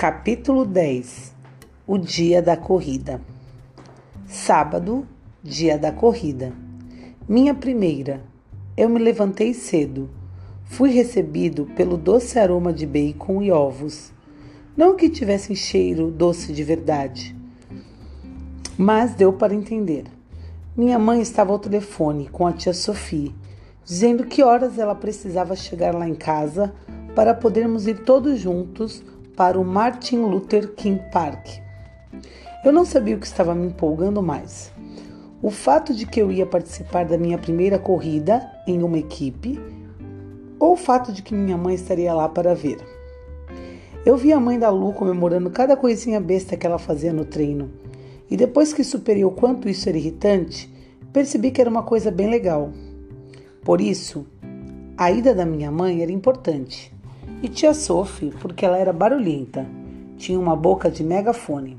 Capítulo 10 O dia da corrida. Sábado, dia da corrida. Minha primeira. Eu me levantei cedo. Fui recebido pelo doce aroma de bacon e ovos. Não que tivessem cheiro doce de verdade, mas deu para entender. Minha mãe estava ao telefone com a tia Sophie, dizendo que horas ela precisava chegar lá em casa para podermos ir todos juntos para o Martin Luther King Park. Eu não sabia o que estava me empolgando mais. O fato de que eu ia participar da minha primeira corrida em uma equipe ou o fato de que minha mãe estaria lá para ver. Eu vi a mãe da Lu comemorando cada coisinha besta que ela fazia no treino. E depois que superei o quanto isso era irritante, percebi que era uma coisa bem legal. Por isso, a ida da minha mãe era importante e tia Sophie porque ela era barulhenta. Tinha uma boca de megafone.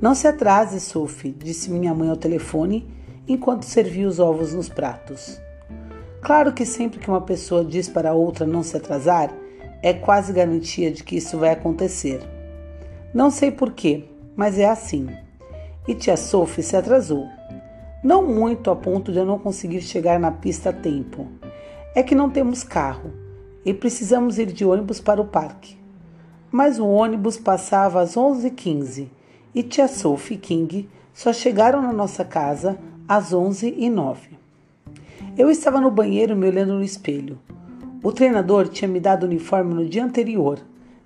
Não se atrase, Sophie, disse minha mãe ao telefone enquanto servia os ovos nos pratos. Claro que sempre que uma pessoa diz para outra não se atrasar, é quase garantia de que isso vai acontecer. Não sei porquê, mas é assim. E tia Sophie se atrasou. Não muito a ponto de eu não conseguir chegar na pista a tempo. É que não temos carro e precisamos ir de ônibus para o parque. Mas o ônibus passava às 11h15 e tia Sophie e King só chegaram na nossa casa às 11h09. Eu estava no banheiro me olhando no espelho. O treinador tinha me dado o uniforme no dia anterior,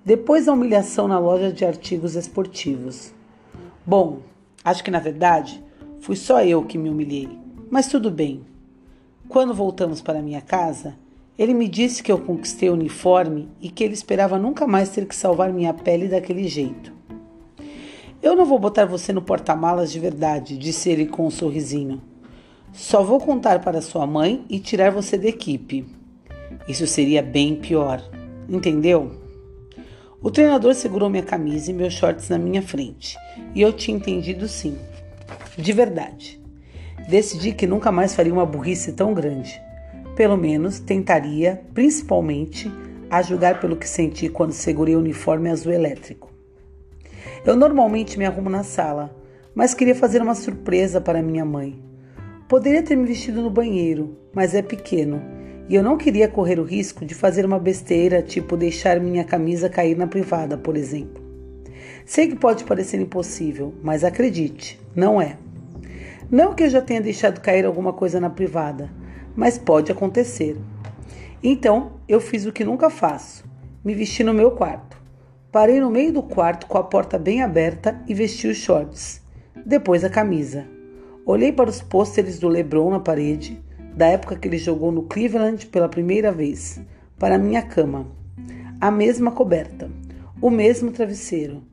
depois da humilhação na loja de artigos esportivos. Bom, acho que na verdade fui só eu que me humilhei, mas tudo bem. Quando voltamos para minha casa, ele me disse que eu conquistei o uniforme e que ele esperava nunca mais ter que salvar minha pele daquele jeito. Eu não vou botar você no porta-malas de verdade, disse ele com um sorrisinho. Só vou contar para sua mãe e tirar você da equipe. Isso seria bem pior, entendeu? O treinador segurou minha camisa e meus shorts na minha frente, e eu tinha entendido sim. De verdade. Decidi que nunca mais faria uma burrice tão grande. Pelo menos tentaria, principalmente, a julgar pelo que senti quando segurei o uniforme azul elétrico. Eu normalmente me arrumo na sala, mas queria fazer uma surpresa para minha mãe. Poderia ter me vestido no banheiro, mas é pequeno e eu não queria correr o risco de fazer uma besteira, tipo deixar minha camisa cair na privada, por exemplo. Sei que pode parecer impossível, mas acredite, não é. Não que eu já tenha deixado cair alguma coisa na privada, mas pode acontecer. Então eu fiz o que nunca faço: me vesti no meu quarto. Parei no meio do quarto com a porta bem aberta e vesti os shorts, depois a camisa. Olhei para os pôsteres do LeBron na parede, da época que ele jogou no Cleveland pela primeira vez, para minha cama. A mesma coberta, o mesmo travesseiro,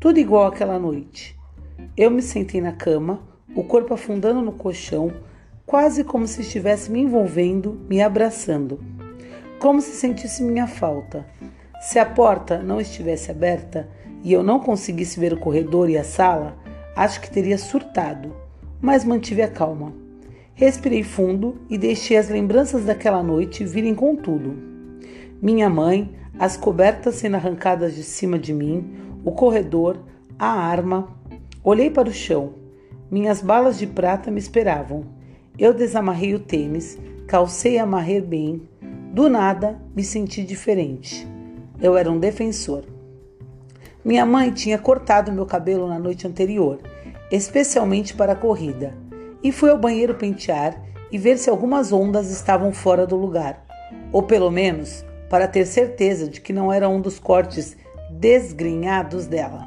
tudo igual àquela noite. Eu me sentei na cama, o corpo afundando no colchão, quase como se estivesse me envolvendo, me abraçando, como se sentisse minha falta. Se a porta não estivesse aberta e eu não conseguisse ver o corredor e a sala, acho que teria surtado, mas mantive a calma. Respirei fundo e deixei as lembranças daquela noite virem com tudo. Minha mãe, as cobertas sendo arrancadas de cima de mim, o corredor, a arma. Olhei para o chão. Minhas balas de prata me esperavam. Eu desamarrei o tênis, calcei e amarrei bem. Do nada, me senti diferente. Eu era um defensor. Minha mãe tinha cortado meu cabelo na noite anterior, especialmente para a corrida, e fui ao banheiro pentear e ver se algumas ondas estavam fora do lugar, ou pelo menos para ter certeza de que não era um dos cortes desgrenhados dela.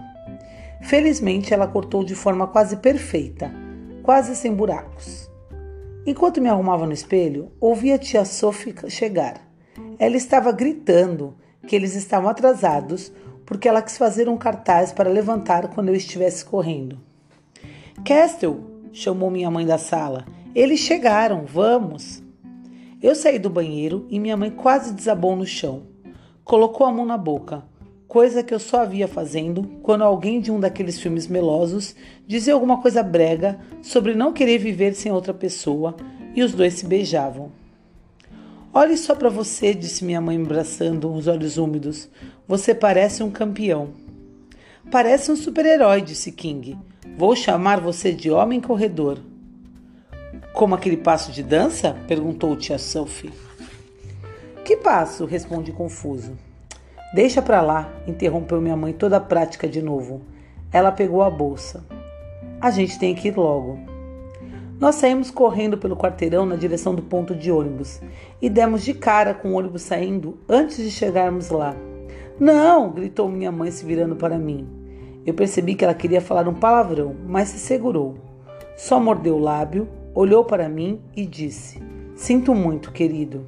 Felizmente, ela cortou de forma quase perfeita, quase sem buracos. Enquanto me arrumava no espelho, ouvi a tia Sophie chegar. Ela estava gritando que eles estavam atrasados porque ela quis fazer um cartaz para levantar quando eu estivesse correndo. Castle, chamou minha mãe da sala. Eles chegaram, vamos. Eu saí do banheiro e minha mãe quase desabou no chão. Colocou a mão na boca coisa que eu só havia fazendo quando alguém de um daqueles filmes melosos dizia alguma coisa brega sobre não querer viver sem outra pessoa e os dois se beijavam. Olhe só para você, disse minha mãe, abraçando, os olhos úmidos. Você parece um campeão. Parece um super-herói, disse King. Vou chamar você de homem corredor. Como aquele passo de dança? perguntou tia Sophie. Que passo? respondi confuso. Deixa pra lá, interrompeu minha mãe toda a prática de novo. Ela pegou a bolsa. A gente tem que ir logo. Nós saímos correndo pelo quarteirão na direção do ponto de ônibus e demos de cara com o ônibus saindo antes de chegarmos lá. Não! gritou minha mãe se virando para mim. Eu percebi que ela queria falar um palavrão, mas se segurou. Só mordeu o lábio, olhou para mim e disse: Sinto muito, querido.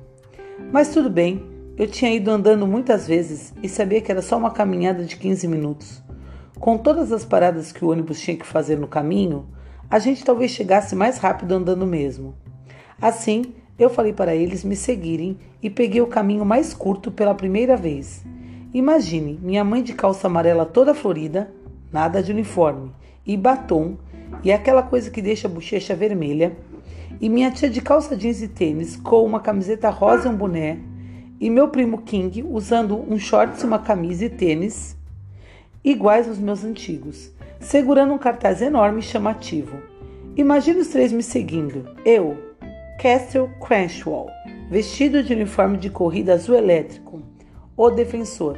Mas tudo bem, eu tinha ido andando muitas vezes e sabia que era só uma caminhada de 15 minutos. Com todas as paradas que o ônibus tinha que fazer no caminho, a gente talvez chegasse mais rápido andando mesmo. Assim, eu falei para eles me seguirem e peguei o caminho mais curto pela primeira vez. Imagine minha mãe de calça amarela toda florida, nada de uniforme, e batom, e aquela coisa que deixa a bochecha vermelha, e minha tia de calça jeans e tênis com uma camiseta rosa e um boné, e meu primo King usando um shorts uma camisa e tênis iguais aos meus antigos segurando um cartaz enorme e chamativo. Imagine os três me seguindo. Eu, Castle Cranshaw, vestido de uniforme de corrida azul elétrico, o defensor.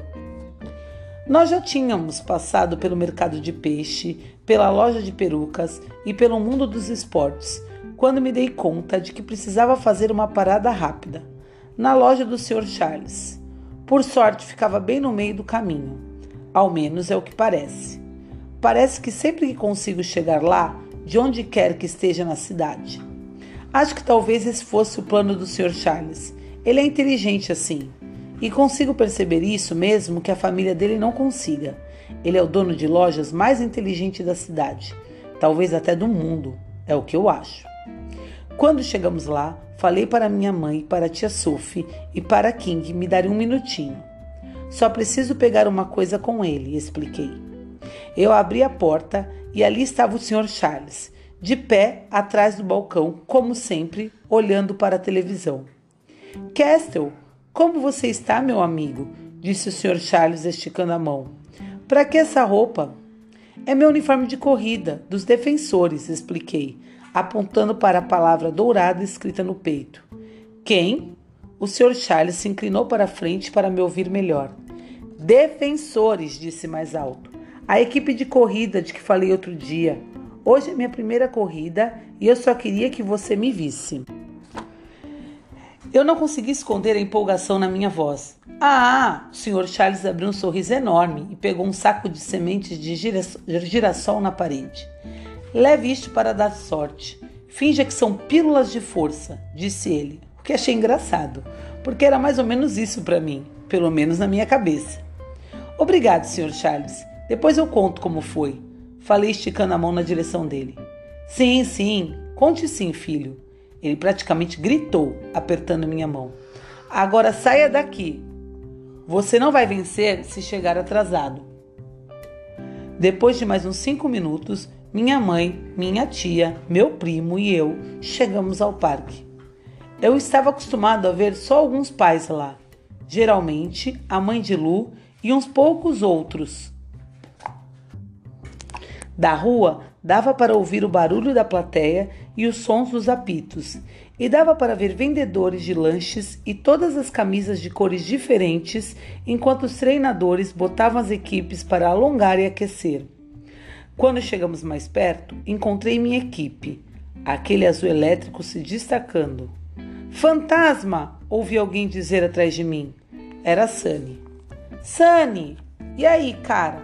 Nós já tínhamos passado pelo mercado de peixe, pela loja de perucas e pelo mundo dos esportes, quando me dei conta de que precisava fazer uma parada rápida, na loja do Sr. Charles. Por sorte, ficava bem no meio do caminho. Ao menos é o que parece. Parece que sempre que consigo chegar lá, de onde quer que esteja na cidade. Acho que talvez esse fosse o plano do Sr. Charles. Ele é inteligente assim. E consigo perceber isso mesmo que a família dele não consiga. Ele é o dono de lojas mais inteligente da cidade, talvez até do mundo, é o que eu acho. Quando chegamos lá, falei para minha mãe, para a tia Sophie e para King me darem um minutinho. Só preciso pegar uma coisa com ele, expliquei. Eu abri a porta e ali estava o Sr. Charles, de pé atrás do balcão, como sempre, olhando para a televisão. Castle, como você está, meu amigo? disse o Sr. Charles, esticando a mão. Para que essa roupa? É meu uniforme de corrida, dos defensores, expliquei, apontando para a palavra dourada escrita no peito. Quem? O Sr. Charles se inclinou para a frente para me ouvir melhor. Defensores, disse mais alto. A equipe de corrida de que falei outro dia. Hoje é minha primeira corrida e eu só queria que você me visse. Eu não consegui esconder a empolgação na minha voz. Ah, o Sr. Charles abriu um sorriso enorme e pegou um saco de sementes de girassol na parede. Leve isto para dar sorte. Finja que são pílulas de força, disse ele, o que achei engraçado, porque era mais ou menos isso para mim, pelo menos na minha cabeça. Obrigado, Sr. Charles. Depois eu conto como foi. Falei esticando a mão na direção dele. Sim, sim, conte sim, filho. Ele praticamente gritou, apertando minha mão. Agora saia daqui. Você não vai vencer se chegar atrasado. Depois de mais uns cinco minutos, minha mãe, minha tia, meu primo e eu chegamos ao parque. Eu estava acostumado a ver só alguns pais lá, geralmente a mãe de Lu e uns poucos outros. Da rua dava para ouvir o barulho da plateia e os sons dos apitos, e dava para ver vendedores de lanches e todas as camisas de cores diferentes, enquanto os treinadores botavam as equipes para alongar e aquecer. Quando chegamos mais perto, encontrei minha equipe, aquele azul elétrico se destacando. Fantasma! ouvi alguém dizer atrás de mim. Era Sunny. Sunny! E aí, cara?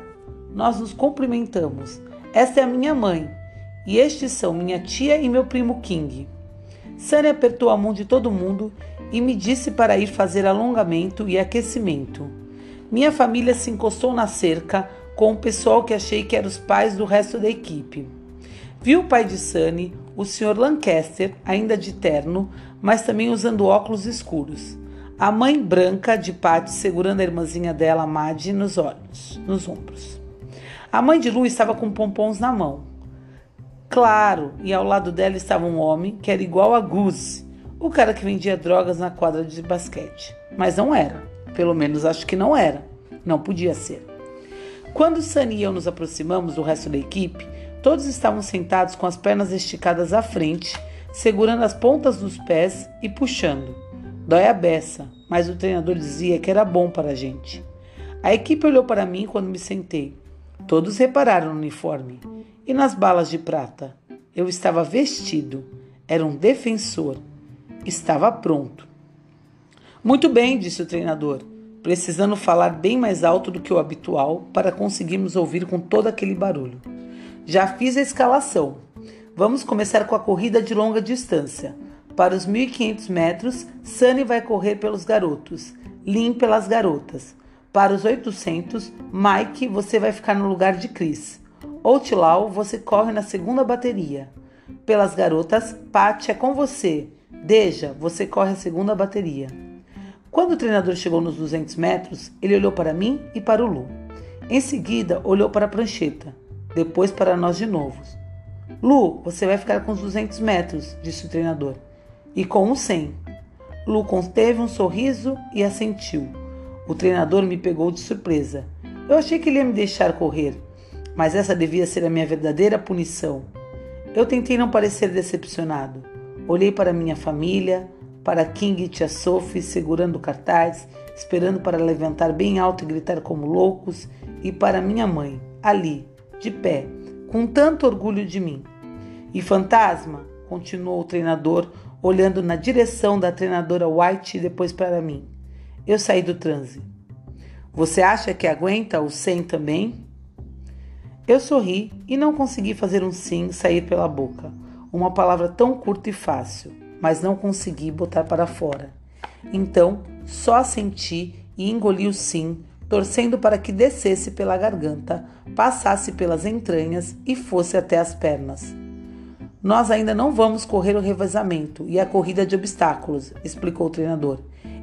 Nós nos cumprimentamos. Esta é a minha mãe, e estes são minha tia e meu primo King. Sunny apertou a mão de todo mundo e me disse para ir fazer alongamento e aquecimento. Minha família se encostou na cerca com o pessoal que achei que eram os pais do resto da equipe. Vi o pai de Sunny, o Sr. Lancaster, ainda de terno, mas também usando óculos escuros. A mãe branca de Patty segurando a irmãzinha dela, Maddie, nos olhos, nos ombros. A mãe de Lu estava com pompons na mão. Claro, e ao lado dela estava um homem que era igual a Goose, o cara que vendia drogas na quadra de basquete. Mas não era. Pelo menos acho que não era. Não podia ser. Quando Sunny e eu nos aproximamos do resto da equipe, todos estavam sentados com as pernas esticadas à frente, segurando as pontas dos pés e puxando. Dói a beça, mas o treinador dizia que era bom para a gente. A equipe olhou para mim quando me sentei. Todos repararam no uniforme e nas balas de prata. Eu estava vestido, era um defensor. Estava pronto. Muito bem, disse o treinador, precisando falar bem mais alto do que o habitual para conseguirmos ouvir com todo aquele barulho. Já fiz a escalação. Vamos começar com a corrida de longa distância. Para os 1.500 metros, Sunny vai correr pelos garotos, Lin pelas garotas. Para os 800, Mike, você vai ficar no lugar de Chris. Outlaw, você corre na segunda bateria. Pelas garotas, Pat é com você. Deja, você corre a segunda bateria. Quando o treinador chegou nos 200 metros, ele olhou para mim e para o Lu. Em seguida, olhou para a prancheta, depois para nós de novo. Lu, você vai ficar com os 200 metros, disse o treinador, e com os 100. Lu conteve um sorriso e assentiu. O treinador me pegou de surpresa. Eu achei que ele ia me deixar correr, mas essa devia ser a minha verdadeira punição. Eu tentei não parecer decepcionado. Olhei para minha família, para King e Tia Sophie segurando cartaz, esperando para levantar bem alto e gritar como loucos, e para minha mãe, ali, de pé, com tanto orgulho de mim. E fantasma, continuou o treinador, olhando na direção da treinadora White e depois para mim. Eu saí do transe. Você acha que aguenta o sem também? Eu sorri e não consegui fazer um sim sair pela boca. Uma palavra tão curta e fácil, mas não consegui botar para fora. Então, só assenti e engoli o sim, torcendo para que descesse pela garganta, passasse pelas entranhas e fosse até as pernas. Nós ainda não vamos correr o revezamento e a corrida de obstáculos, explicou o treinador.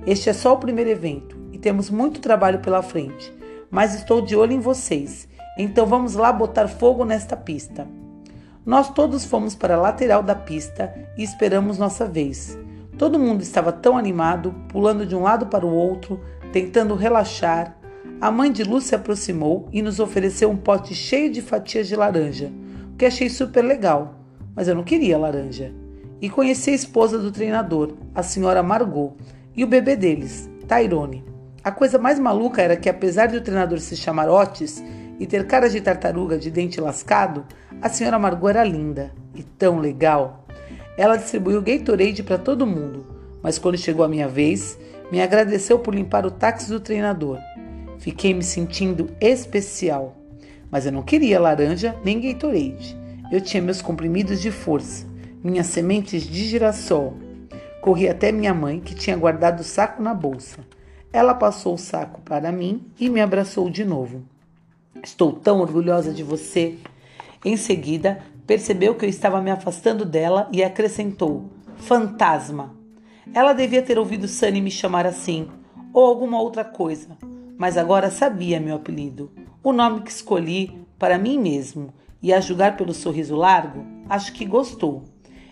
Este é só o primeiro evento e temos muito trabalho pela frente, mas estou de olho em vocês, então vamos lá botar fogo nesta pista. Nós todos fomos para a lateral da pista e esperamos nossa vez. Todo mundo estava tão animado, pulando de um lado para o outro, tentando relaxar. A mãe de Lu se aproximou e nos ofereceu um pote cheio de fatias de laranja, o que achei super legal, mas eu não queria laranja. E conheci a esposa do treinador, a senhora Margot, e o bebê deles, Tyrone. A coisa mais maluca era que, apesar de o treinador se chamar Otis e ter cara de tartaruga de dente lascado, a senhora Margot era linda e tão legal. Ela distribuiu Gatorade para todo mundo, mas quando chegou a minha vez, me agradeceu por limpar o táxi do treinador. Fiquei me sentindo especial, mas eu não queria laranja nem Gatorade. Eu tinha meus comprimidos de força, minhas sementes de girassol Corri até minha mãe, que tinha guardado o saco na bolsa. Ela passou o saco para mim e me abraçou de novo. Estou tão orgulhosa de você. Em seguida, percebeu que eu estava me afastando dela e acrescentou: Fantasma. Ela devia ter ouvido Sunny me chamar assim, ou alguma outra coisa, mas agora sabia meu apelido, o nome que escolhi para mim mesmo, e a julgar pelo sorriso largo, acho que gostou.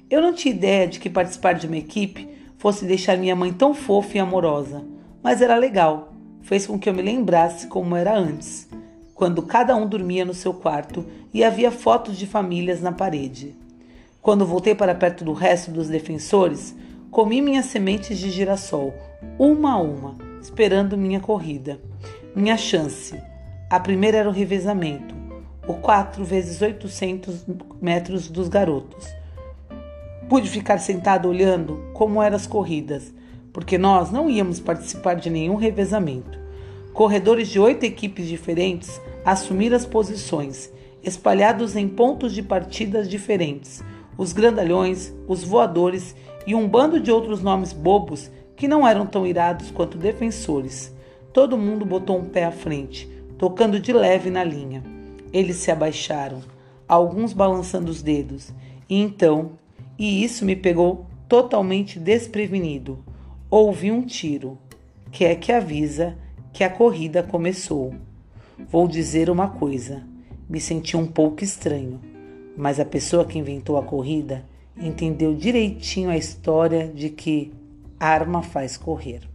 Eu não tinha ideia de que participar de uma equipe fosse deixar minha mãe tão fofa e amorosa, mas era legal. Fez com que eu me lembrasse como era antes, quando cada um dormia no seu quarto e havia fotos de famílias na parede. Quando voltei para perto do resto dos defensores, comi minhas sementes de girassol, uma a uma, esperando minha corrida. Minha chance. A primeira era o revezamento, o 4 vezes 800 metros dos garotos. Pude ficar sentado olhando como eram as corridas, porque nós não íamos participar de nenhum revezamento. Corredores de oito equipes diferentes assumiram as posições, espalhados em pontos de partidas diferentes. Os grandalhões, os voadores e um bando de outros nomes bobos que não eram tão irados quanto defensores. Todo mundo botou um pé à frente, tocando de leve na linha. Eles se abaixaram, alguns balançando os dedos, e então e isso me pegou totalmente desprevenido. Ouvi um tiro, que é que avisa que a corrida começou. Vou dizer uma coisa: me senti um pouco estranho, mas a pessoa que inventou a corrida entendeu direitinho a história de que arma faz correr.